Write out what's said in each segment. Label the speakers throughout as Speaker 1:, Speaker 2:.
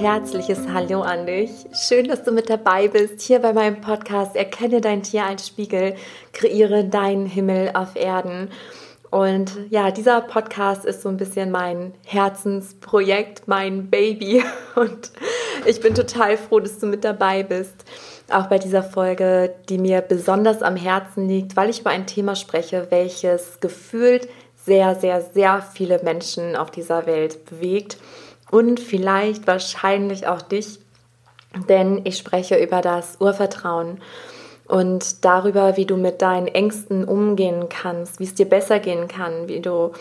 Speaker 1: herzliches Hallo an dich. Schön, dass du mit dabei bist hier bei meinem Podcast Erkenne dein Tier als Spiegel, kreiere deinen Himmel auf Erden. Und ja, dieser Podcast ist so ein bisschen mein Herzensprojekt, mein Baby. Und ich bin total froh, dass du mit dabei bist. Auch bei dieser Folge, die mir besonders am Herzen liegt, weil ich über ein Thema spreche, welches gefühlt sehr, sehr, sehr viele Menschen auf dieser Welt bewegt und vielleicht wahrscheinlich auch dich, denn ich spreche über das Urvertrauen und darüber, wie du mit deinen Ängsten umgehen kannst, wie es dir besser gehen kann, wie du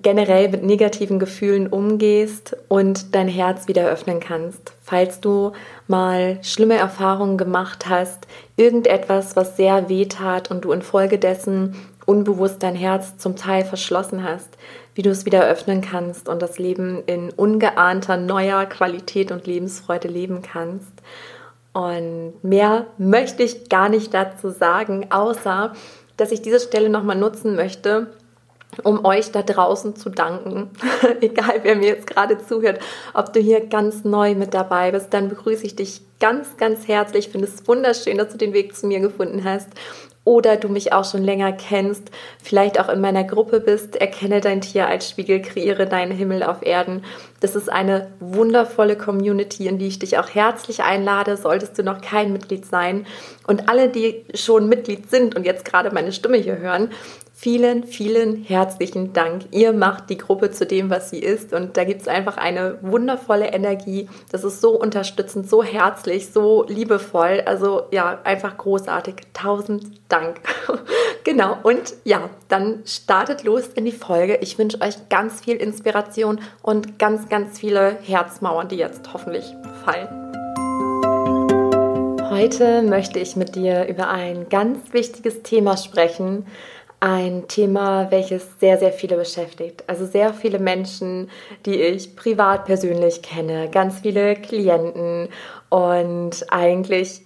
Speaker 1: generell mit negativen Gefühlen umgehst und dein Herz wieder öffnen kannst. Falls du mal schlimme Erfahrungen gemacht hast, irgendetwas, was sehr weh tat und du infolgedessen unbewusst dein Herz zum Teil verschlossen hast, wie du es wieder öffnen kannst und das Leben in ungeahnter neuer Qualität und Lebensfreude leben kannst. Und mehr möchte ich gar nicht dazu sagen, außer dass ich diese Stelle nochmal nutzen möchte, um euch da draußen zu danken. Egal, wer mir jetzt gerade zuhört, ob du hier ganz neu mit dabei bist, dann begrüße ich dich ganz, ganz herzlich. Ich finde es wunderschön, dass du den Weg zu mir gefunden hast oder du mich auch schon länger kennst, vielleicht auch in meiner Gruppe bist, erkenne dein Tier als Spiegel, kreiere deinen Himmel auf Erden. Das ist eine wundervolle Community, in die ich dich auch herzlich einlade, solltest du noch kein Mitglied sein. Und alle, die schon Mitglied sind und jetzt gerade meine Stimme hier hören, Vielen, vielen herzlichen Dank. Ihr macht die Gruppe zu dem, was sie ist. Und da gibt es einfach eine wundervolle Energie. Das ist so unterstützend, so herzlich, so liebevoll. Also ja, einfach großartig. Tausend Dank. genau. Und ja, dann startet los in die Folge. Ich wünsche euch ganz viel Inspiration und ganz, ganz viele Herzmauern, die jetzt hoffentlich fallen. Heute möchte ich mit dir über ein ganz wichtiges Thema sprechen, ein Thema, welches sehr, sehr viele beschäftigt. Also sehr viele Menschen, die ich privat persönlich kenne, ganz viele Klienten und eigentlich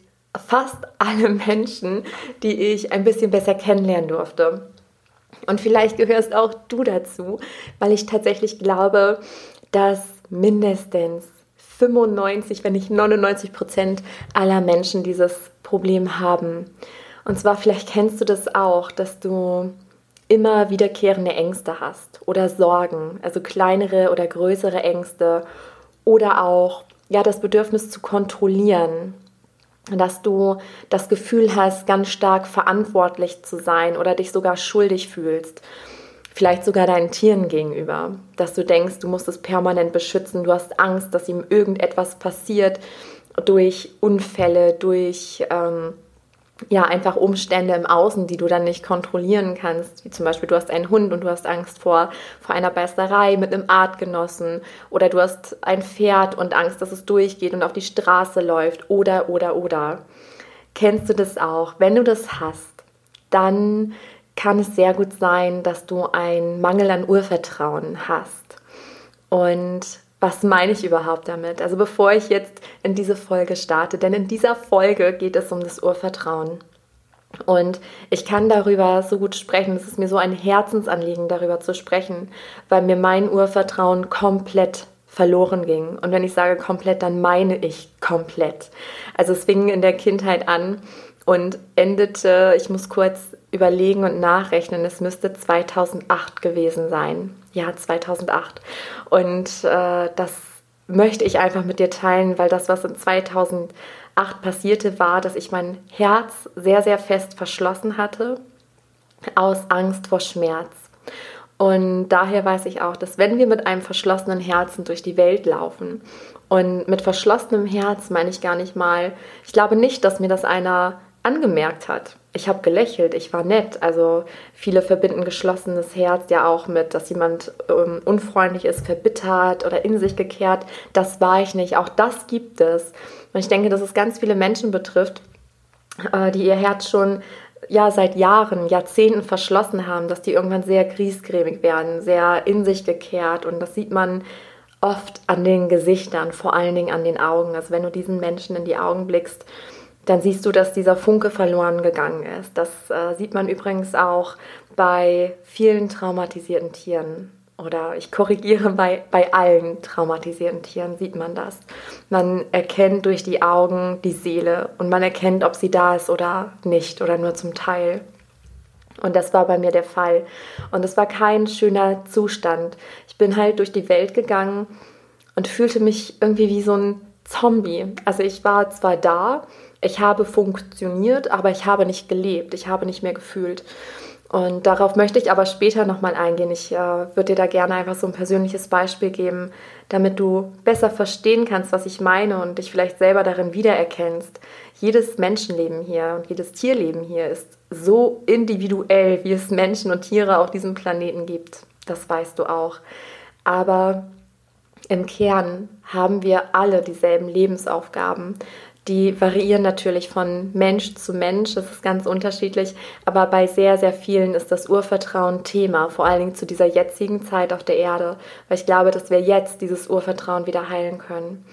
Speaker 1: fast alle Menschen, die ich ein bisschen besser kennenlernen durfte. Und vielleicht gehörst auch du dazu, weil ich tatsächlich glaube, dass mindestens 95, wenn nicht 99 Prozent aller Menschen dieses Problem haben. Und zwar, vielleicht kennst du das auch, dass du immer wiederkehrende Ängste hast oder Sorgen, also kleinere oder größere Ängste oder auch ja das Bedürfnis zu kontrollieren, dass du das Gefühl hast, ganz stark verantwortlich zu sein oder dich sogar schuldig fühlst. Vielleicht sogar deinen Tieren gegenüber, dass du denkst, du musst es permanent beschützen, du hast Angst, dass ihm irgendetwas passiert durch Unfälle, durch ähm, ja, einfach Umstände im Außen, die du dann nicht kontrollieren kannst. Wie zum Beispiel, du hast einen Hund und du hast Angst vor, vor einer Beißerei mit einem Artgenossen. Oder du hast ein Pferd und Angst, dass es durchgeht und auf die Straße läuft. Oder, oder, oder. Kennst du das auch? Wenn du das hast, dann kann es sehr gut sein, dass du einen Mangel an Urvertrauen hast. Und was meine ich überhaupt damit? Also bevor ich jetzt in diese Folge starte, denn in dieser Folge geht es um das Urvertrauen. Und ich kann darüber so gut sprechen, es ist mir so ein Herzensanliegen, darüber zu sprechen, weil mir mein Urvertrauen komplett verloren ging. Und wenn ich sage komplett, dann meine ich komplett. Also es fing in der Kindheit an und endete, ich muss kurz überlegen und nachrechnen, es müsste 2008 gewesen sein. Ja, 2008. Und äh, das möchte ich einfach mit dir teilen, weil das, was in 2008 passierte, war, dass ich mein Herz sehr, sehr fest verschlossen hatte aus Angst vor Schmerz. Und daher weiß ich auch, dass wenn wir mit einem verschlossenen Herzen durch die Welt laufen, und mit verschlossenem Herz meine ich gar nicht mal, ich glaube nicht, dass mir das einer angemerkt hat. Ich habe gelächelt, ich war nett. Also viele verbinden geschlossenes Herz ja auch mit, dass jemand ähm, unfreundlich ist, verbittert oder in sich gekehrt. Das war ich nicht. Auch das gibt es. Und ich denke, dass es ganz viele Menschen betrifft, äh, die ihr Herz schon ja seit Jahren, Jahrzehnten verschlossen haben, dass die irgendwann sehr griesgrämig werden, sehr in sich gekehrt. Und das sieht man oft an den Gesichtern, vor allen Dingen an den Augen. Also wenn du diesen Menschen in die Augen blickst, dann siehst du, dass dieser Funke verloren gegangen ist. Das äh, sieht man übrigens auch bei vielen traumatisierten Tieren. oder ich korrigiere, bei, bei allen traumatisierten Tieren sieht man das. Man erkennt durch die Augen die Seele und man erkennt, ob sie da ist oder nicht oder nur zum Teil. Und das war bei mir der Fall. Und es war kein schöner Zustand. Ich bin halt durch die Welt gegangen und fühlte mich irgendwie wie so ein Zombie. Also ich war zwar da, ich habe funktioniert, aber ich habe nicht gelebt, ich habe nicht mehr gefühlt. Und darauf möchte ich aber später nochmal eingehen. Ich äh, würde dir da gerne einfach so ein persönliches Beispiel geben, damit du besser verstehen kannst, was ich meine und dich vielleicht selber darin wiedererkennst. Jedes Menschenleben hier und jedes Tierleben hier ist so individuell, wie es Menschen und Tiere auf diesem Planeten gibt. Das weißt du auch. Aber im Kern haben wir alle dieselben Lebensaufgaben. Die variieren natürlich von Mensch zu Mensch, das ist ganz unterschiedlich, aber bei sehr, sehr vielen ist das Urvertrauen Thema, vor allen Dingen zu dieser jetzigen Zeit auf der Erde, weil ich glaube, dass wir jetzt dieses Urvertrauen wieder heilen können.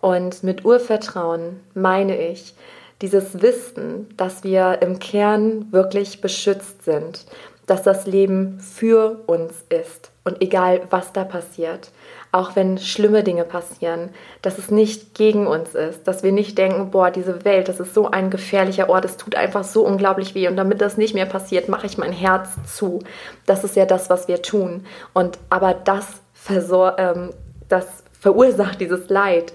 Speaker 1: Und mit Urvertrauen meine ich dieses Wissen, dass wir im Kern wirklich beschützt sind, dass das Leben für uns ist und egal was da passiert, auch wenn schlimme Dinge passieren, dass es nicht gegen uns ist, dass wir nicht denken, boah, diese Welt, das ist so ein gefährlicher Ort, es tut einfach so unglaublich weh und damit das nicht mehr passiert, mache ich mein Herz zu. Das ist ja das, was wir tun. Und aber das, ähm, das verursacht dieses Leid.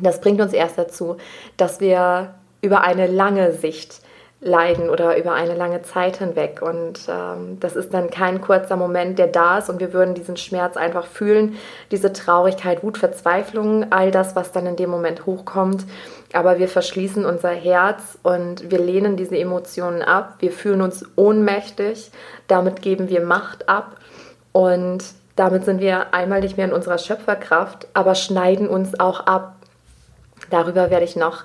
Speaker 1: Das bringt uns erst dazu, dass wir über eine lange Sicht leiden oder über eine lange Zeit hinweg. Und ähm, das ist dann kein kurzer Moment, der da ist und wir würden diesen Schmerz einfach fühlen, diese Traurigkeit, Wut, Verzweiflung, all das, was dann in dem Moment hochkommt. Aber wir verschließen unser Herz und wir lehnen diese Emotionen ab. Wir fühlen uns ohnmächtig. Damit geben wir Macht ab. Und damit sind wir einmal nicht mehr in unserer Schöpferkraft, aber schneiden uns auch ab. Darüber werde ich noch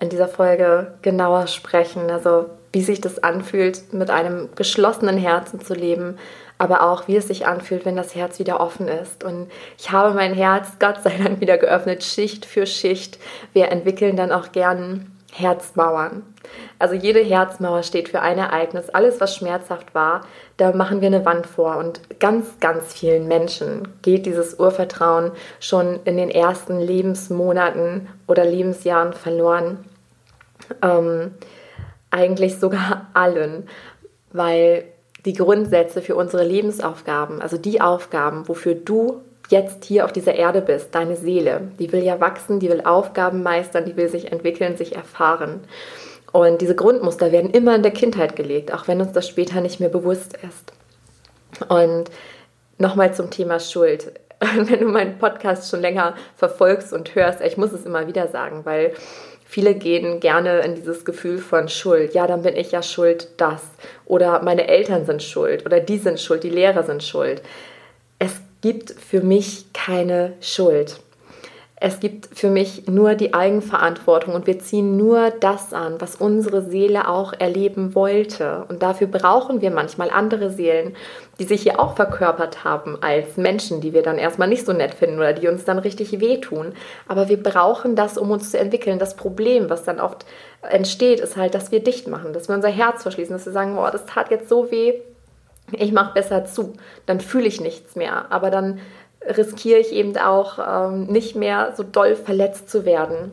Speaker 1: in dieser Folge genauer sprechen. Also wie sich das anfühlt, mit einem geschlossenen Herzen zu leben, aber auch wie es sich anfühlt, wenn das Herz wieder offen ist. Und ich habe mein Herz Gott sei Dank wieder geöffnet, Schicht für Schicht. Wir entwickeln dann auch gern Herzmauern. Also jede Herzmauer steht für ein Ereignis. Alles, was schmerzhaft war, da machen wir eine Wand vor. Und ganz, ganz vielen Menschen geht dieses Urvertrauen schon in den ersten Lebensmonaten oder Lebensjahren verloren. Ähm, eigentlich sogar allen, weil die Grundsätze für unsere Lebensaufgaben, also die Aufgaben, wofür du jetzt hier auf dieser Erde bist, deine Seele, die will ja wachsen, die will Aufgaben meistern, die will sich entwickeln, sich erfahren. Und diese Grundmuster werden immer in der Kindheit gelegt, auch wenn uns das später nicht mehr bewusst ist. Und nochmal zum Thema Schuld. Wenn du meinen Podcast schon länger verfolgst und hörst, ich muss es immer wieder sagen, weil viele gehen gerne in dieses Gefühl von Schuld. Ja, dann bin ich ja schuld, das. Oder meine Eltern sind schuld. Oder die sind schuld, die Lehrer sind schuld. Es gibt für mich keine Schuld. Es gibt für mich nur die Eigenverantwortung und wir ziehen nur das an, was unsere Seele auch erleben wollte. Und dafür brauchen wir manchmal andere Seelen, die sich hier auch verkörpert haben als Menschen, die wir dann erstmal nicht so nett finden oder die uns dann richtig wehtun. Aber wir brauchen das, um uns zu entwickeln. Das Problem, was dann oft entsteht, ist halt, dass wir dicht machen, dass wir unser Herz verschließen, dass wir sagen, oh, das tat jetzt so weh, ich mache besser zu, dann fühle ich nichts mehr. Aber dann riskiere ich eben auch ähm, nicht mehr so doll verletzt zu werden.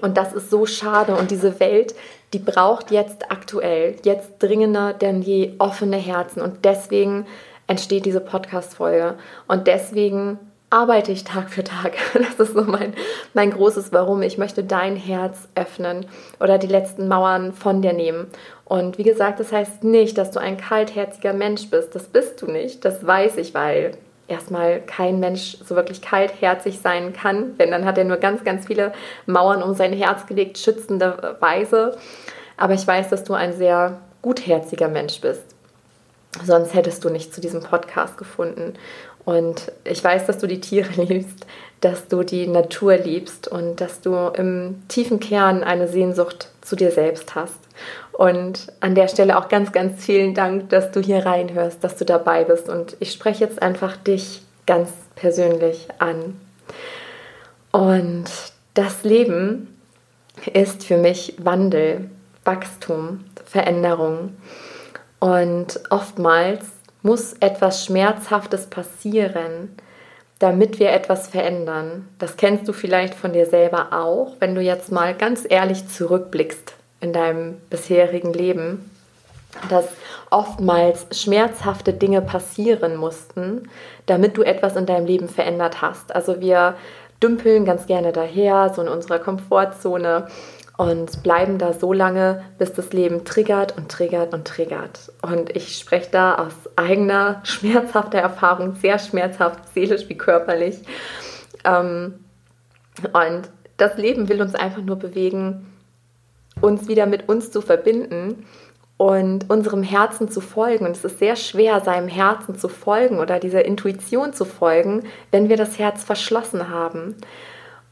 Speaker 1: Und das ist so schade. Und diese Welt, die braucht jetzt aktuell, jetzt dringender denn je offene Herzen. Und deswegen entsteht diese Podcast-Folge. Und deswegen arbeite ich Tag für Tag. Das ist so mein, mein großes Warum. Ich möchte dein Herz öffnen oder die letzten Mauern von dir nehmen. Und wie gesagt, das heißt nicht, dass du ein kaltherziger Mensch bist. Das bist du nicht. Das weiß ich, weil erstmal kein Mensch so wirklich kaltherzig sein kann, denn dann hat er nur ganz, ganz viele Mauern um sein Herz gelegt, schützende Weise. Aber ich weiß, dass du ein sehr gutherziger Mensch bist. Sonst hättest du nicht zu diesem Podcast gefunden. Und ich weiß, dass du die Tiere liebst, dass du die Natur liebst und dass du im tiefen Kern eine Sehnsucht zu dir selbst hast. Und an der Stelle auch ganz, ganz vielen Dank, dass du hier reinhörst, dass du dabei bist. Und ich spreche jetzt einfach dich ganz persönlich an. Und das Leben ist für mich Wandel, Wachstum, Veränderung. Und oftmals muss etwas Schmerzhaftes passieren, damit wir etwas verändern. Das kennst du vielleicht von dir selber auch, wenn du jetzt mal ganz ehrlich zurückblickst in deinem bisherigen Leben, dass oftmals schmerzhafte Dinge passieren mussten, damit du etwas in deinem Leben verändert hast. Also wir dümpeln ganz gerne daher, so in unserer Komfortzone und bleiben da so lange, bis das Leben triggert und triggert und triggert. Und ich spreche da aus eigener schmerzhafter Erfahrung, sehr schmerzhaft, seelisch wie körperlich. Ähm, und das Leben will uns einfach nur bewegen, uns wieder mit uns zu verbinden und unserem Herzen zu folgen. Und es ist sehr schwer, seinem Herzen zu folgen oder dieser Intuition zu folgen, wenn wir das Herz verschlossen haben.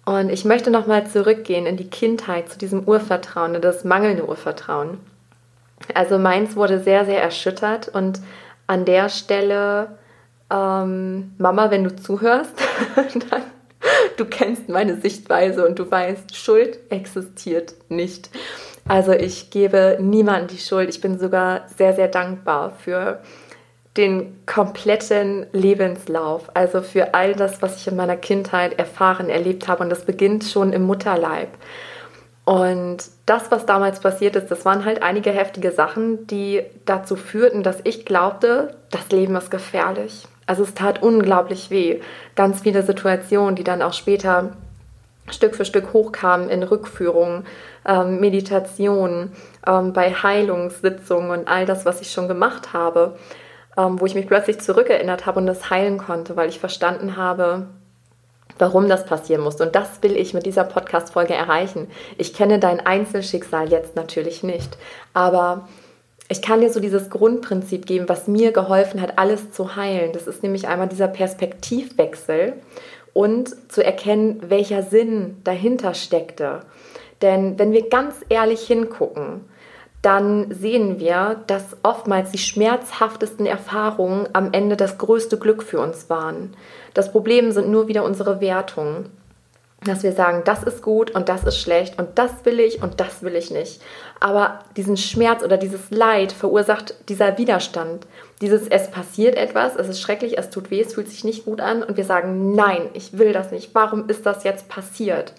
Speaker 1: Und ich möchte nochmal zurückgehen in die Kindheit, zu diesem Urvertrauen, das mangelnde Urvertrauen. Also meins wurde sehr, sehr erschüttert und an der Stelle, ähm, Mama, wenn du zuhörst, dann, du kennst meine Sichtweise und du weißt, Schuld existiert nicht. Also ich gebe niemandem die Schuld. Ich bin sogar sehr, sehr dankbar für den kompletten Lebenslauf, also für all das, was ich in meiner Kindheit erfahren, erlebt habe. Und das beginnt schon im Mutterleib. Und das, was damals passiert ist, das waren halt einige heftige Sachen, die dazu führten, dass ich glaubte, das Leben ist gefährlich. Also es tat unglaublich weh. Ganz viele Situationen, die dann auch später Stück für Stück hochkamen in Rückführungen, ähm, Meditationen, ähm, bei Heilungssitzungen und all das, was ich schon gemacht habe ähm, wo ich mich plötzlich zurückerinnert habe und das heilen konnte, weil ich verstanden habe, warum das passieren musste. Und das will ich mit dieser Podcast-Folge erreichen. Ich kenne dein Einzelschicksal jetzt natürlich nicht, aber ich kann dir so dieses Grundprinzip geben, was mir geholfen hat, alles zu heilen. Das ist nämlich einmal dieser Perspektivwechsel und zu erkennen, welcher Sinn dahinter steckte. Denn wenn wir ganz ehrlich hingucken, dann sehen wir, dass oftmals die schmerzhaftesten Erfahrungen am Ende das größte Glück für uns waren. Das Problem sind nur wieder unsere Wertungen. Dass wir sagen, das ist gut und das ist schlecht und das will ich und das will ich nicht. Aber diesen Schmerz oder dieses Leid verursacht dieser Widerstand. Dieses, es passiert etwas, es ist schrecklich, es tut weh, es fühlt sich nicht gut an und wir sagen, nein, ich will das nicht. Warum ist das jetzt passiert?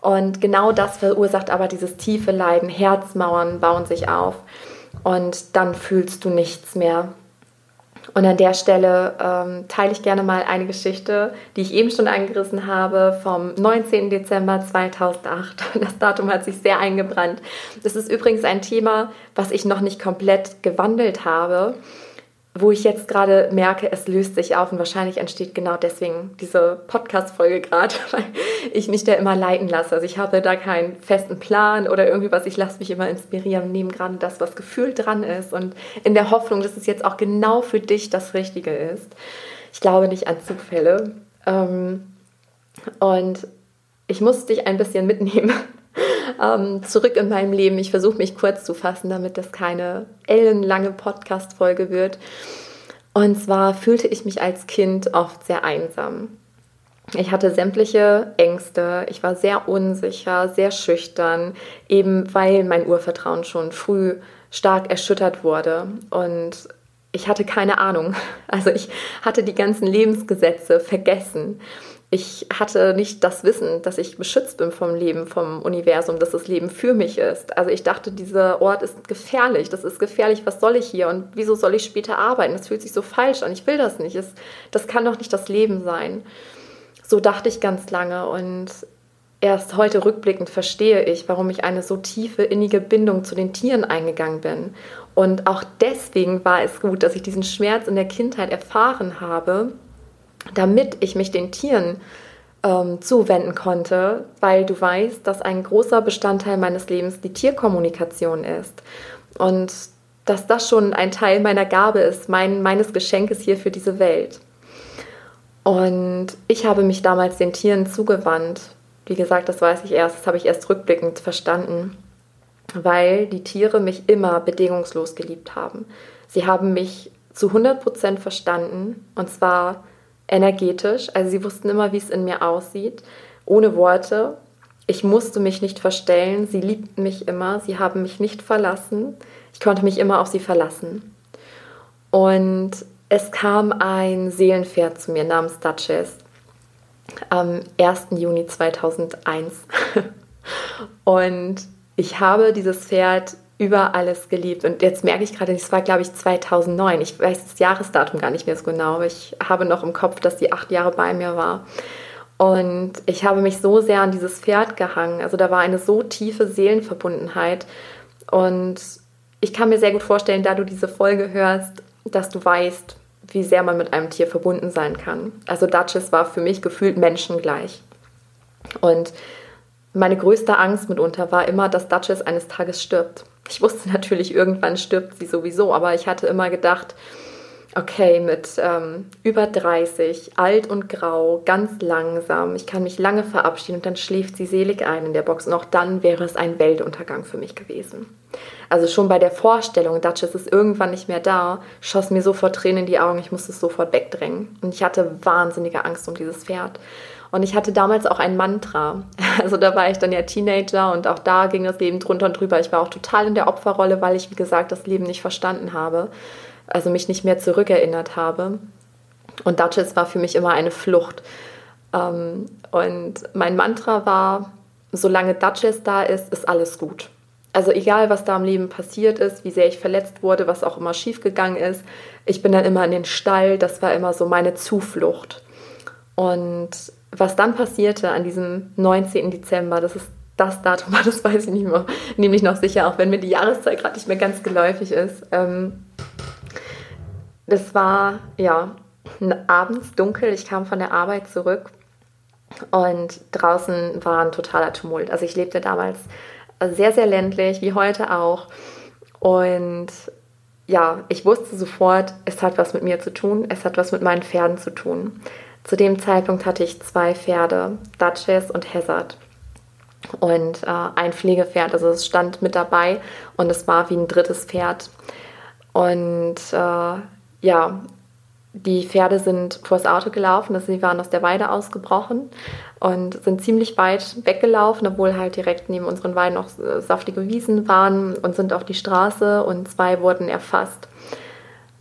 Speaker 1: Und genau das verursacht aber dieses tiefe Leiden. Herzmauern bauen sich auf und dann fühlst du nichts mehr. Und an der Stelle ähm, teile ich gerne mal eine Geschichte, die ich eben schon angerissen habe, vom 19. Dezember 2008. Das Datum hat sich sehr eingebrannt. Das ist übrigens ein Thema, was ich noch nicht komplett gewandelt habe wo ich jetzt gerade merke, es löst sich auf und wahrscheinlich entsteht genau deswegen diese Podcast-Folge gerade, weil ich mich da immer leiten lasse. Also ich habe da keinen festen Plan oder irgendwie was, ich lasse mich immer inspirieren, nehme gerade das, was gefühlt dran ist und in der Hoffnung, dass es jetzt auch genau für dich das Richtige ist. Ich glaube nicht an Zufälle. Ähm, und ich muss dich ein bisschen mitnehmen ähm, zurück in meinem Leben. Ich versuche mich kurz zu fassen, damit das keine ellenlange Podcast-Folge wird. Und zwar fühlte ich mich als Kind oft sehr einsam. Ich hatte sämtliche Ängste, ich war sehr unsicher, sehr schüchtern, eben weil mein Urvertrauen schon früh stark erschüttert wurde. Und ich hatte keine Ahnung. Also ich hatte die ganzen Lebensgesetze vergessen ich hatte nicht das Wissen, dass ich beschützt bin vom Leben, vom Universum, dass das Leben für mich ist. Also ich dachte, dieser Ort ist gefährlich, das ist gefährlich, was soll ich hier und wieso soll ich später arbeiten? Das fühlt sich so falsch an, ich will das nicht, das kann doch nicht das Leben sein. So dachte ich ganz lange und erst heute rückblickend verstehe ich, warum ich eine so tiefe, innige Bindung zu den Tieren eingegangen bin. Und auch deswegen war es gut, dass ich diesen Schmerz in der Kindheit erfahren habe, damit ich mich den Tieren ähm, zuwenden konnte, weil du weißt, dass ein großer Bestandteil meines Lebens die Tierkommunikation ist. Und dass das schon ein Teil meiner Gabe ist, mein, meines Geschenkes hier für diese Welt. Und ich habe mich damals den Tieren zugewandt. Wie gesagt, das weiß ich erst, das habe ich erst rückblickend verstanden, weil die Tiere mich immer bedingungslos geliebt haben. Sie haben mich zu 100% verstanden und zwar energetisch. Also sie wussten immer, wie es in mir aussieht, ohne Worte. Ich musste mich nicht verstellen. Sie liebten mich immer. Sie haben mich nicht verlassen. Ich konnte mich immer auf sie verlassen. Und es kam ein Seelenpferd zu mir namens Duchess am 1. Juni 2001. und ich habe dieses Pferd über alles geliebt. Und jetzt merke ich gerade, es war, glaube ich, 2009. Ich weiß das Jahresdatum gar nicht mehr so genau, aber ich habe noch im Kopf, dass die acht Jahre bei mir war. Und ich habe mich so sehr an dieses Pferd gehangen. Also da war eine so tiefe Seelenverbundenheit. Und ich kann mir sehr gut vorstellen, da du diese Folge hörst, dass du weißt, wie sehr man mit einem Tier verbunden sein kann. Also Duchess war für mich gefühlt menschengleich. Und meine größte Angst mitunter war immer, dass Duchess eines Tages stirbt. Ich wusste natürlich, irgendwann stirbt sie sowieso, aber ich hatte immer gedacht, okay, mit ähm, über 30, alt und grau, ganz langsam, ich kann mich lange verabschieden und dann schläft sie selig ein in der Box und auch dann wäre es ein Weltuntergang für mich gewesen. Also schon bei der Vorstellung, Duchess ist irgendwann nicht mehr da, schoss mir sofort Tränen in die Augen, ich musste es sofort wegdrängen und ich hatte wahnsinnige Angst um dieses Pferd. Und ich hatte damals auch ein Mantra. Also da war ich dann ja Teenager und auch da ging das Leben drunter und drüber. Ich war auch total in der Opferrolle, weil ich, wie gesagt, das Leben nicht verstanden habe. Also mich nicht mehr zurückerinnert habe. Und Duchess war für mich immer eine Flucht. Ähm, und mein Mantra war, solange Duchess da ist, ist alles gut. Also egal, was da im Leben passiert ist, wie sehr ich verletzt wurde, was auch immer schiefgegangen ist, ich bin dann immer in den Stall, das war immer so meine Zuflucht. Und was dann passierte an diesem 19. Dezember, das ist das Datum, das weiß ich nicht mehr, nämlich noch sicher, auch wenn mir die Jahreszeit gerade nicht mehr ganz geläufig ist. Ähm, das war ja abends dunkel, ich kam von der Arbeit zurück und draußen war ein totaler Tumult. Also ich lebte damals sehr, sehr ländlich, wie heute auch. Und ja, ich wusste sofort, es hat was mit mir zu tun, es hat was mit meinen Pferden zu tun. Zu dem Zeitpunkt hatte ich zwei Pferde, Duchess und Hazard. Und äh, ein Pflegepferd, also es stand mit dabei und es war wie ein drittes Pferd. Und äh, ja, die Pferde sind vors Auto gelaufen, also sie waren aus der Weide ausgebrochen und sind ziemlich weit weggelaufen, obwohl halt direkt neben unseren Weiden noch äh, saftige Wiesen waren und sind auf die Straße und zwei wurden erfasst.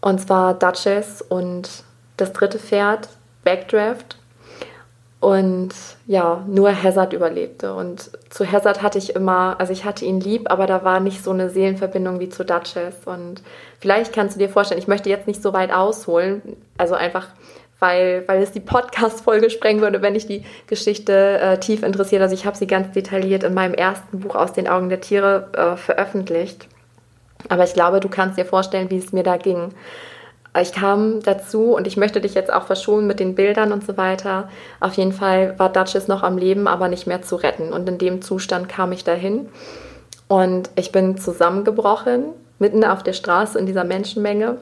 Speaker 1: Und zwar Duchess und das dritte Pferd, Backdraft. Und ja, nur Hazard überlebte. Und zu Hazard hatte ich immer, also ich hatte ihn lieb, aber da war nicht so eine Seelenverbindung wie zu Duchess. Und vielleicht kannst du dir vorstellen, ich möchte jetzt nicht so weit ausholen, also einfach, weil, weil es die Podcast-Folge sprengen würde, wenn ich die Geschichte äh, tief interessiert. Also ich habe sie ganz detailliert in meinem ersten Buch aus den Augen der Tiere äh, veröffentlicht. Aber ich glaube, du kannst dir vorstellen, wie es mir da ging. Ich kam dazu und ich möchte dich jetzt auch verschonen mit den Bildern und so weiter. Auf jeden Fall war Duchess noch am Leben, aber nicht mehr zu retten. Und in dem Zustand kam ich dahin und ich bin zusammengebrochen, mitten auf der Straße in dieser Menschenmenge.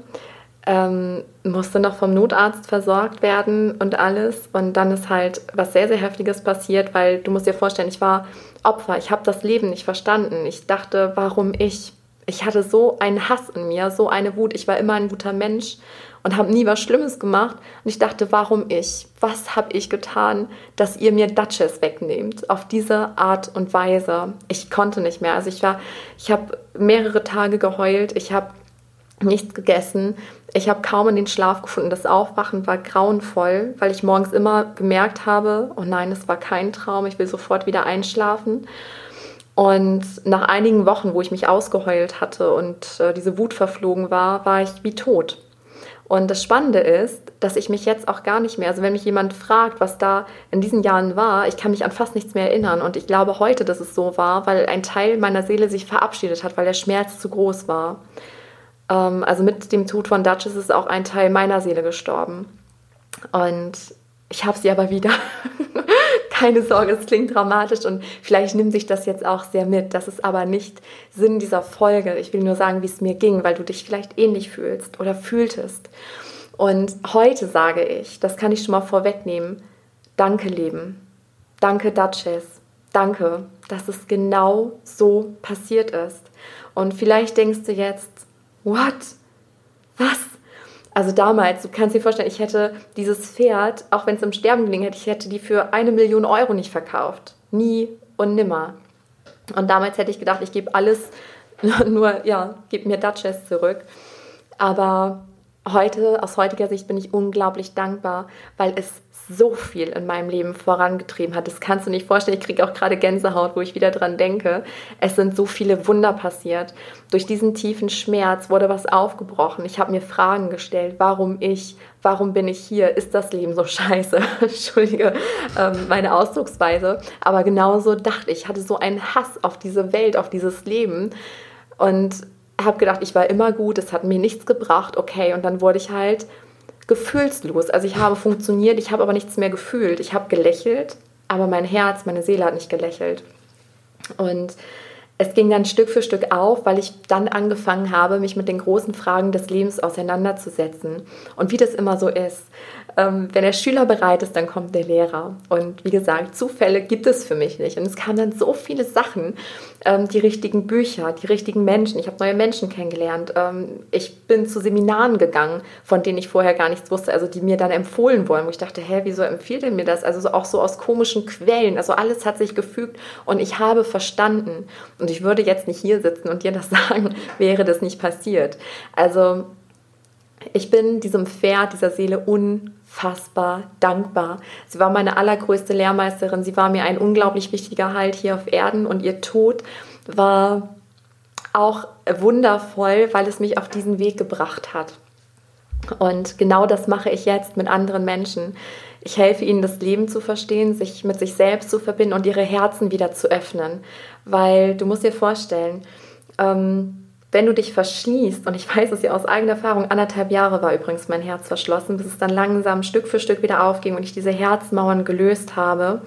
Speaker 1: Ähm, musste noch vom Notarzt versorgt werden und alles. Und dann ist halt was sehr, sehr Heftiges passiert, weil du musst dir vorstellen, ich war Opfer. Ich habe das Leben nicht verstanden. Ich dachte, warum ich? Ich hatte so einen Hass in mir, so eine Wut. Ich war immer ein guter Mensch und habe nie was Schlimmes gemacht. Und ich dachte, warum ich? Was habe ich getan, dass ihr mir Duchess wegnehmt? Auf diese Art und Weise. Ich konnte nicht mehr. Also ich war, ich habe mehrere Tage geheult. Ich habe nichts gegessen. Ich habe kaum in den Schlaf gefunden. Das Aufwachen war grauenvoll, weil ich morgens immer gemerkt habe, oh nein, es war kein Traum. Ich will sofort wieder einschlafen. Und nach einigen Wochen, wo ich mich ausgeheult hatte und äh, diese Wut verflogen war, war ich wie tot. Und das Spannende ist, dass ich mich jetzt auch gar nicht mehr, also wenn mich jemand fragt, was da in diesen Jahren war, ich kann mich an fast nichts mehr erinnern. Und ich glaube heute, dass es so war, weil ein Teil meiner Seele sich verabschiedet hat, weil der Schmerz zu groß war. Ähm, also mit dem Tod von Duchess ist auch ein Teil meiner Seele gestorben. Und ich habe sie aber wieder. Keine Sorge, es klingt dramatisch und vielleicht nimmt sich das jetzt auch sehr mit. Das ist aber nicht Sinn dieser Folge. Ich will nur sagen, wie es mir ging, weil du dich vielleicht ähnlich fühlst oder fühltest. Und heute sage ich, das kann ich schon mal vorwegnehmen, danke Leben, danke Duchess, danke, dass es genau so passiert ist. Und vielleicht denkst du jetzt, what? Was? Also damals, du kannst dir vorstellen, ich hätte dieses Pferd, auch wenn es im Sterben gelingen hätte, ich hätte die für eine Million Euro nicht verkauft. Nie und nimmer. Und damals hätte ich gedacht, ich gebe alles, nur, ja, gib mir Duchess zurück. Aber heute, aus heutiger Sicht bin ich unglaublich dankbar, weil es so viel in meinem Leben vorangetrieben hat. Das kannst du nicht vorstellen. Ich kriege auch gerade Gänsehaut, wo ich wieder dran denke. Es sind so viele Wunder passiert. Durch diesen tiefen Schmerz wurde was aufgebrochen. Ich habe mir Fragen gestellt. Warum ich? Warum bin ich hier? Ist das Leben so scheiße? Entschuldige ähm, meine Ausdrucksweise. Aber genauso dachte ich. Ich hatte so einen Hass auf diese Welt, auf dieses Leben. Und habe gedacht, ich war immer gut, es hat mir nichts gebracht, okay. Und dann wurde ich halt gefühlslos. Also ich habe funktioniert, ich habe aber nichts mehr gefühlt. Ich habe gelächelt, aber mein Herz, meine Seele hat nicht gelächelt. Und es ging dann Stück für Stück auf, weil ich dann angefangen habe, mich mit den großen Fragen des Lebens auseinanderzusetzen. Und wie das immer so ist, ähm, wenn der Schüler bereit ist, dann kommt der Lehrer. Und wie gesagt, Zufälle gibt es für mich nicht. Und es kamen dann so viele Sachen, ähm, die richtigen Bücher, die richtigen Menschen. Ich habe neue Menschen kennengelernt. Ähm, ich bin zu Seminaren gegangen, von denen ich vorher gar nichts wusste, also die mir dann empfohlen wurden, wo ich dachte, hä, wieso empfiehlt er mir das? Also so, auch so aus komischen Quellen. Also alles hat sich gefügt und ich habe verstanden. Und ich würde jetzt nicht hier sitzen und dir das sagen, wäre das nicht passiert. Also ich bin diesem Pferd, dieser Seele unfassbar dankbar. Sie war meine allergrößte Lehrmeisterin. Sie war mir ein unglaublich wichtiger Halt hier auf Erden und ihr Tod war auch wundervoll, weil es mich auf diesen Weg gebracht hat. Und genau das mache ich jetzt mit anderen Menschen. Ich helfe ihnen, das Leben zu verstehen, sich mit sich selbst zu verbinden und ihre Herzen wieder zu öffnen. Weil du musst dir vorstellen, ähm, wenn du dich verschließt, und ich weiß es ja aus eigener Erfahrung, anderthalb Jahre war übrigens mein Herz verschlossen, bis es dann langsam Stück für Stück wieder aufging und ich diese Herzmauern gelöst habe.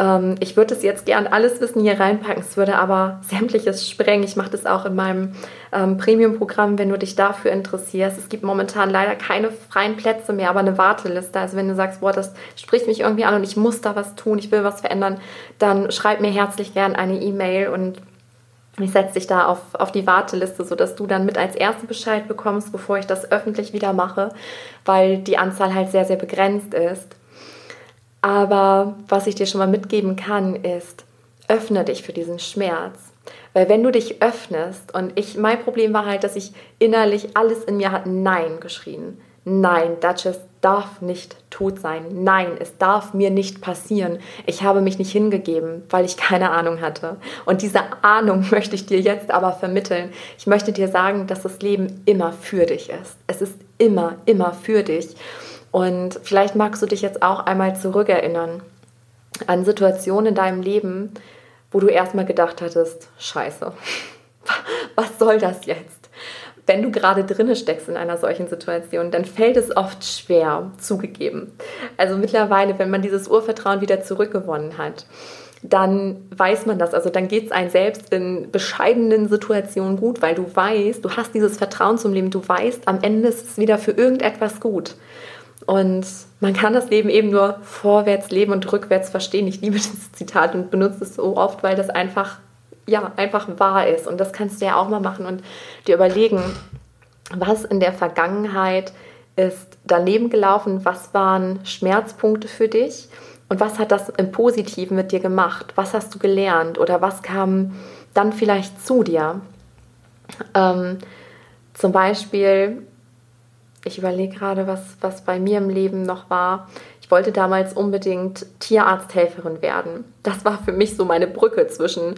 Speaker 1: Ähm, ich würde es jetzt gern alles Wissen hier reinpacken, es würde aber sämtliches sprengen. Ich mache das auch in meinem ähm, Premium-Programm, wenn du dich dafür interessierst. Es gibt momentan leider keine freien Plätze mehr, aber eine Warteliste. Also wenn du sagst, boah, das spricht mich irgendwie an und ich muss da was tun, ich will was verändern, dann schreib mir herzlich gern eine E-Mail und ich setze dich da auf, auf die Warteliste, sodass du dann mit als Erste Bescheid bekommst, bevor ich das öffentlich wieder mache, weil die Anzahl halt sehr, sehr begrenzt ist. Aber was ich dir schon mal mitgeben kann, ist, öffne dich für diesen Schmerz. Weil wenn du dich öffnest, und ich, mein Problem war halt, dass ich innerlich alles in mir hat Nein geschrien. Nein, Duchess darf nicht tot sein. Nein, es darf mir nicht passieren. Ich habe mich nicht hingegeben, weil ich keine Ahnung hatte. Und diese Ahnung möchte ich dir jetzt aber vermitteln. Ich möchte dir sagen, dass das Leben immer für dich ist. Es ist immer, immer für dich. Und vielleicht magst du dich jetzt auch einmal zurückerinnern an Situationen in deinem Leben, wo du erstmal gedacht hattest, scheiße, was soll das jetzt? Wenn du gerade drinne steckst in einer solchen Situation, dann fällt es oft schwer, zugegeben. Also mittlerweile, wenn man dieses Urvertrauen wieder zurückgewonnen hat, dann weiß man das. Also dann geht es einem selbst in bescheidenen Situationen gut, weil du weißt, du hast dieses Vertrauen zum Leben, du weißt, am Ende ist es wieder für irgendetwas gut. Und man kann das Leben eben nur vorwärts leben und rückwärts verstehen. Ich liebe dieses Zitat und benutze es so oft, weil das einfach ja, einfach wahr ist. Und das kannst du ja auch mal machen und dir überlegen, was in der Vergangenheit ist daneben gelaufen, was waren Schmerzpunkte für dich und was hat das im Positiven mit dir gemacht? Was hast du gelernt oder was kam dann vielleicht zu dir? Ähm, zum Beispiel, ich überlege gerade, was, was bei mir im Leben noch war. Ich wollte damals unbedingt Tierarzthelferin werden. Das war für mich so meine Brücke zwischen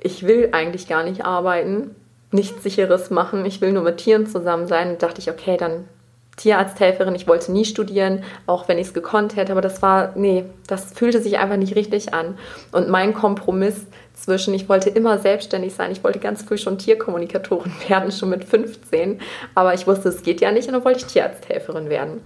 Speaker 1: ich will eigentlich gar nicht arbeiten, nichts Sicheres machen, ich will nur mit Tieren zusammen sein. Und dachte ich, okay, dann Tierarzthelferin. Ich wollte nie studieren, auch wenn ich es gekonnt hätte, aber das war, nee, das fühlte sich einfach nicht richtig an. Und mein Kompromiss zwischen, ich wollte immer selbstständig sein, ich wollte ganz früh schon Tierkommunikatorin werden, schon mit 15, aber ich wusste, es geht ja nicht und dann wollte ich Tierarzthelferin werden.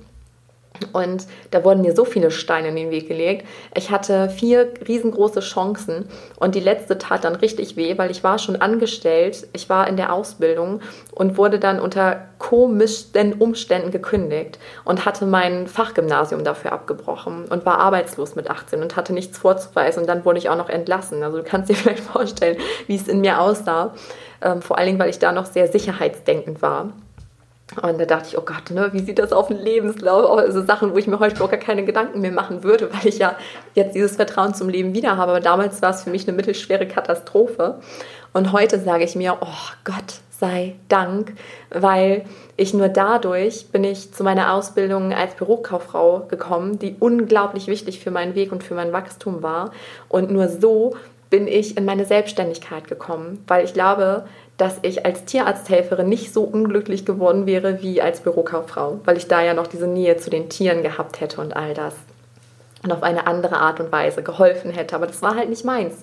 Speaker 1: Und da wurden mir so viele Steine in den Weg gelegt. Ich hatte vier riesengroße Chancen und die letzte tat dann richtig weh, weil ich war schon angestellt, ich war in der Ausbildung und wurde dann unter komischen Umständen gekündigt und hatte mein Fachgymnasium dafür abgebrochen und war arbeitslos mit 18 und hatte nichts vorzuweisen und dann wurde ich auch noch entlassen. Also du kannst dir vielleicht vorstellen, wie es in mir aussah. Ähm, vor allen Dingen, weil ich da noch sehr sicherheitsdenkend war. Und da dachte ich, oh Gott, ne, wie sieht das auf dem Lebenslauf aus? Also Sachen, wo ich mir heute gar keine Gedanken mehr machen würde, weil ich ja jetzt dieses Vertrauen zum Leben wieder habe. Aber damals war es für mich eine mittelschwere Katastrophe. Und heute sage ich mir, oh Gott, sei Dank, weil ich nur dadurch bin ich zu meiner Ausbildung als Bürokauffrau gekommen, die unglaublich wichtig für meinen Weg und für mein Wachstum war. Und nur so bin ich in meine Selbstständigkeit gekommen, weil ich glaube, dass ich als Tierarzthelferin nicht so unglücklich geworden wäre wie als Bürokauffrau, weil ich da ja noch diese Nähe zu den Tieren gehabt hätte und all das. Und auf eine andere Art und Weise geholfen hätte. Aber das war halt nicht meins.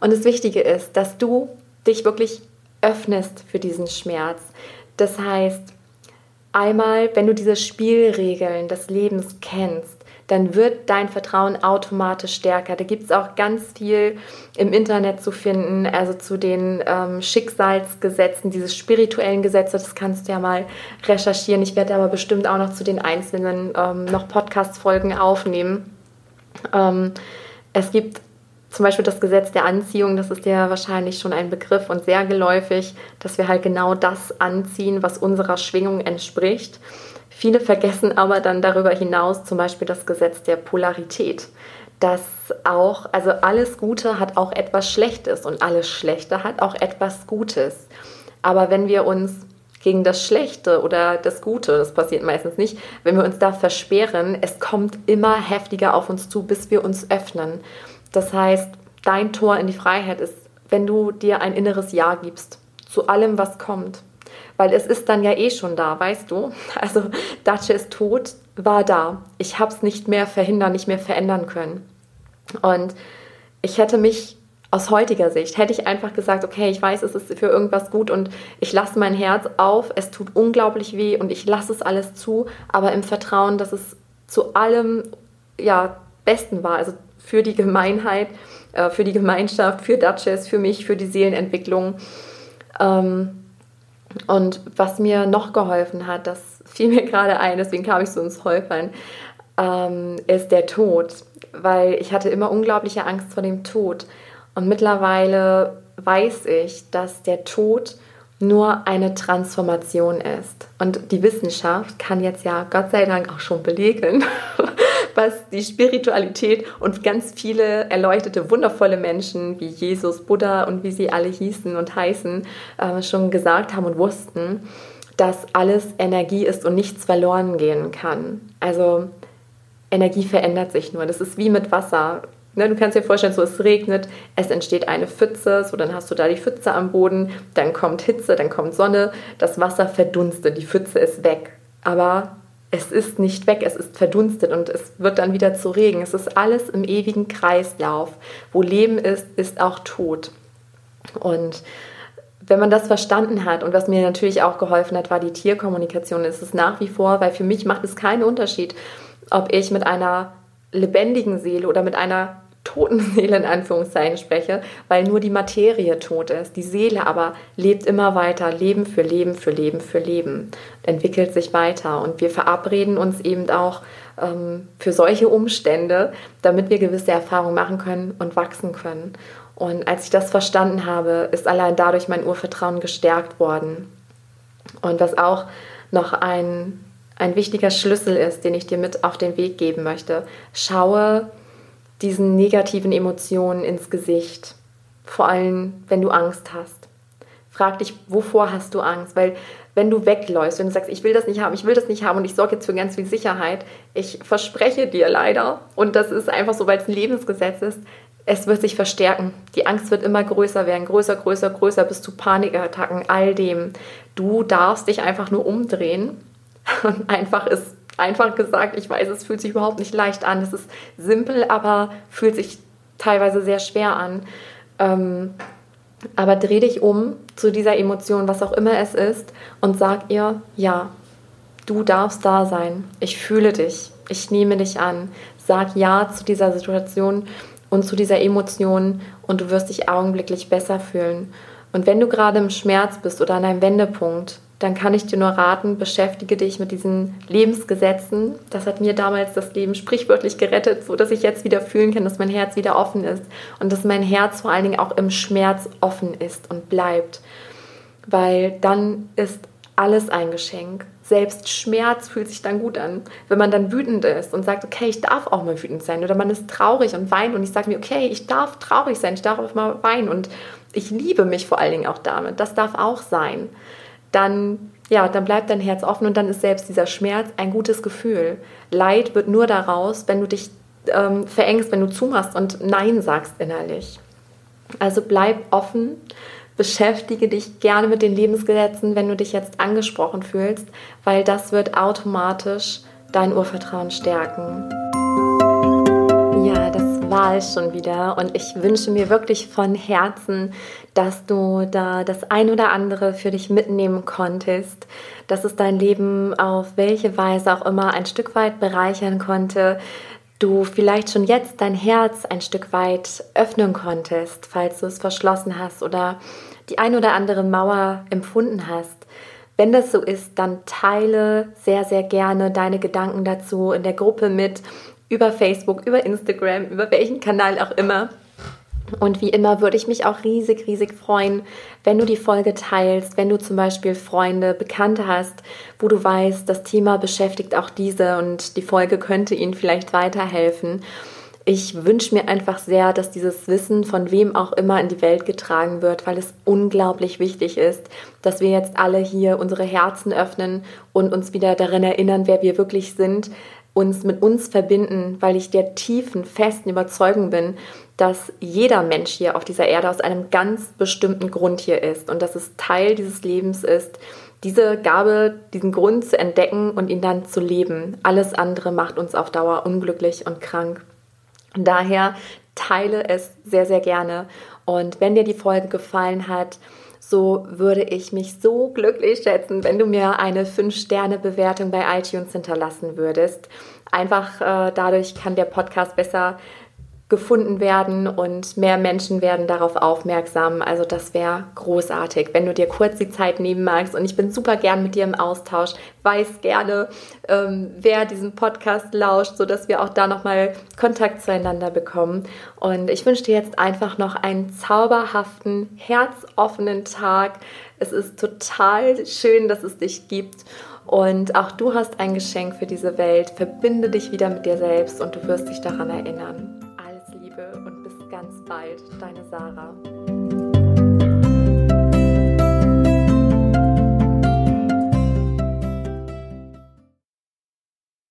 Speaker 1: Und das Wichtige ist, dass du dich wirklich öffnest für diesen Schmerz. Das heißt, einmal, wenn du diese Spielregeln des Lebens kennst, dann wird dein Vertrauen automatisch stärker. Da gibt es auch ganz viel im Internet zu finden, also zu den ähm, Schicksalsgesetzen, diese spirituellen Gesetze, das kannst du ja mal recherchieren. Ich werde aber bestimmt auch noch zu den einzelnen ähm, noch Podcast-Folgen aufnehmen. Ähm, es gibt zum Beispiel das Gesetz der Anziehung, das ist ja wahrscheinlich schon ein Begriff und sehr geläufig, dass wir halt genau das anziehen, was unserer Schwingung entspricht. Viele vergessen aber dann darüber hinaus zum Beispiel das Gesetz der Polarität, dass auch, also alles Gute hat auch etwas Schlechtes und alles Schlechte hat auch etwas Gutes. Aber wenn wir uns gegen das Schlechte oder das Gute, das passiert meistens nicht, wenn wir uns da versperren, es kommt immer heftiger auf uns zu, bis wir uns öffnen. Das heißt, dein Tor in die Freiheit ist, wenn du dir ein inneres Ja gibst zu allem, was kommt. Weil es ist dann ja eh schon da, weißt du? Also Datsche ist tot, war da. Ich habe es nicht mehr verhindern, nicht mehr verändern können. Und ich hätte mich aus heutiger Sicht, hätte ich einfach gesagt, okay, ich weiß, es ist für irgendwas gut und ich lasse mein Herz auf, es tut unglaublich weh und ich lasse es alles zu, aber im Vertrauen, dass es zu allem ja, Besten war. Also für die Gemeinheit, äh, für die Gemeinschaft, für Duchess, für mich, für die Seelenentwicklung. Ähm, und was mir noch geholfen hat, das fiel mir gerade ein, deswegen kam ich so ins Häufern, ähm, ist der Tod. Weil ich hatte immer unglaubliche Angst vor dem Tod. Und mittlerweile weiß ich, dass der Tod nur eine Transformation ist. Und die Wissenschaft kann jetzt ja Gott sei Dank auch schon belegen, was die Spiritualität und ganz viele erleuchtete, wundervolle Menschen wie Jesus, Buddha und wie sie alle hießen und heißen, äh, schon gesagt haben und wussten, dass alles Energie ist und nichts verloren gehen kann. Also Energie verändert sich nur. Das ist wie mit Wasser. Ne, du kannst dir vorstellen, so es regnet, es entsteht eine Pfütze, so dann hast du da die Pfütze am Boden, dann kommt Hitze, dann kommt Sonne, das Wasser verdunstet, die Pfütze ist weg. Aber es ist nicht weg, es ist verdunstet und es wird dann wieder zu Regen. Es ist alles im ewigen Kreislauf. Wo Leben ist, ist auch Tod. Und wenn man das verstanden hat und was mir natürlich auch geholfen hat, war die Tierkommunikation. Es ist nach wie vor, weil für mich macht es keinen Unterschied, ob ich mit einer lebendigen Seele oder mit einer toten Seele in Anführungszeichen spreche, weil nur die Materie tot ist. Die Seele aber lebt immer weiter, Leben für Leben für Leben für Leben, entwickelt sich weiter. Und wir verabreden uns eben auch ähm, für solche Umstände, damit wir gewisse Erfahrungen machen können und wachsen können. Und als ich das verstanden habe, ist allein dadurch mein Urvertrauen gestärkt worden. Und was auch noch ein, ein wichtiger Schlüssel ist, den ich dir mit auf den Weg geben möchte, schaue, diesen negativen Emotionen ins Gesicht. Vor allem, wenn du Angst hast. Frag dich, wovor hast du Angst? Weil wenn du wegläufst, wenn du sagst, ich will das nicht haben, ich will das nicht haben und ich sorge jetzt für ganz viel Sicherheit, ich verspreche dir leider, und das ist einfach so, weil es ein Lebensgesetz ist, es wird sich verstärken. Die Angst wird immer größer werden, größer, größer, größer, bis zu Panikattacken, all dem. Du darfst dich einfach nur umdrehen und einfach es einfach gesagt, ich weiß, es fühlt sich überhaupt nicht leicht an. Es ist simpel, aber fühlt sich teilweise sehr schwer an. Ähm, aber dreh dich um zu dieser Emotion, was auch immer es ist, und sag ihr, ja, du darfst da sein. Ich fühle dich. Ich nehme dich an. Sag ja zu dieser Situation und zu dieser Emotion und du wirst dich augenblicklich besser fühlen. Und wenn du gerade im Schmerz bist oder an einem Wendepunkt, dann kann ich dir nur raten, beschäftige dich mit diesen Lebensgesetzen. Das hat mir damals das Leben sprichwörtlich gerettet, so dass ich jetzt wieder fühlen kann, dass mein Herz wieder offen ist und dass mein Herz vor allen Dingen auch im Schmerz offen ist und bleibt. Weil dann ist alles ein Geschenk. selbst Schmerz fühlt sich dann gut an. Wenn man dann wütend ist und sagt, okay, ich darf auch mal wütend sein. Oder man ist traurig und weint und ich sage mir, okay, ich darf traurig sein, ich darf auch mal weinen und ich liebe mich vor allen Dingen auch damit. Das darf auch sein. Dann, ja, dann bleibt dein Herz offen und dann ist selbst dieser Schmerz ein gutes Gefühl. Leid wird nur daraus, wenn du dich ähm, verengst, wenn du zumachst und Nein sagst innerlich. Also bleib offen, beschäftige dich gerne mit den Lebensgesetzen, wenn du dich jetzt angesprochen fühlst, weil das wird automatisch dein Urvertrauen stärken. Ja, das es schon wieder und ich wünsche mir wirklich von Herzen, dass du da das ein oder andere für dich mitnehmen konntest, dass es dein Leben auf welche Weise auch immer ein Stück weit bereichern konnte, du vielleicht schon jetzt dein Herz ein Stück weit öffnen konntest, falls du es verschlossen hast oder die ein oder andere Mauer empfunden hast. Wenn das so ist, dann teile sehr, sehr gerne deine Gedanken dazu in der Gruppe mit, über Facebook, über Instagram, über welchen Kanal auch immer. Und wie immer würde ich mich auch riesig, riesig freuen, wenn du die Folge teilst, wenn du zum Beispiel Freunde, Bekannte hast, wo du weißt, das Thema beschäftigt auch diese und die Folge könnte ihnen vielleicht weiterhelfen. Ich wünsche mir einfach sehr, dass dieses Wissen von wem auch immer in die Welt getragen wird, weil es unglaublich wichtig ist, dass wir jetzt alle hier unsere Herzen öffnen und uns wieder daran erinnern, wer wir wirklich sind, uns mit uns verbinden, weil ich der tiefen, festen Überzeugung bin, dass jeder Mensch hier auf dieser Erde aus einem ganz bestimmten Grund hier ist und dass es Teil dieses Lebens ist, diese Gabe, diesen Grund zu entdecken und ihn dann zu leben. Alles andere macht uns auf Dauer unglücklich und krank. Daher teile es sehr, sehr gerne. Und wenn dir die Folge gefallen hat, so würde ich mich so glücklich schätzen, wenn du mir eine 5-Sterne-Bewertung bei iTunes hinterlassen würdest. Einfach äh, dadurch kann der Podcast besser gefunden werden und mehr Menschen werden darauf aufmerksam. Also das wäre großartig, wenn du dir kurz die Zeit nehmen magst. Und ich bin super gern mit dir im Austausch. Weiß gerne, ähm, wer diesen Podcast lauscht, sodass wir auch da nochmal Kontakt zueinander bekommen. Und ich wünsche dir jetzt einfach noch einen zauberhaften, herzoffenen Tag. Es ist total schön, dass es dich gibt. Und auch du hast ein Geschenk für diese Welt. Verbinde dich wieder mit dir selbst und du wirst dich daran erinnern bald, deine Sarah.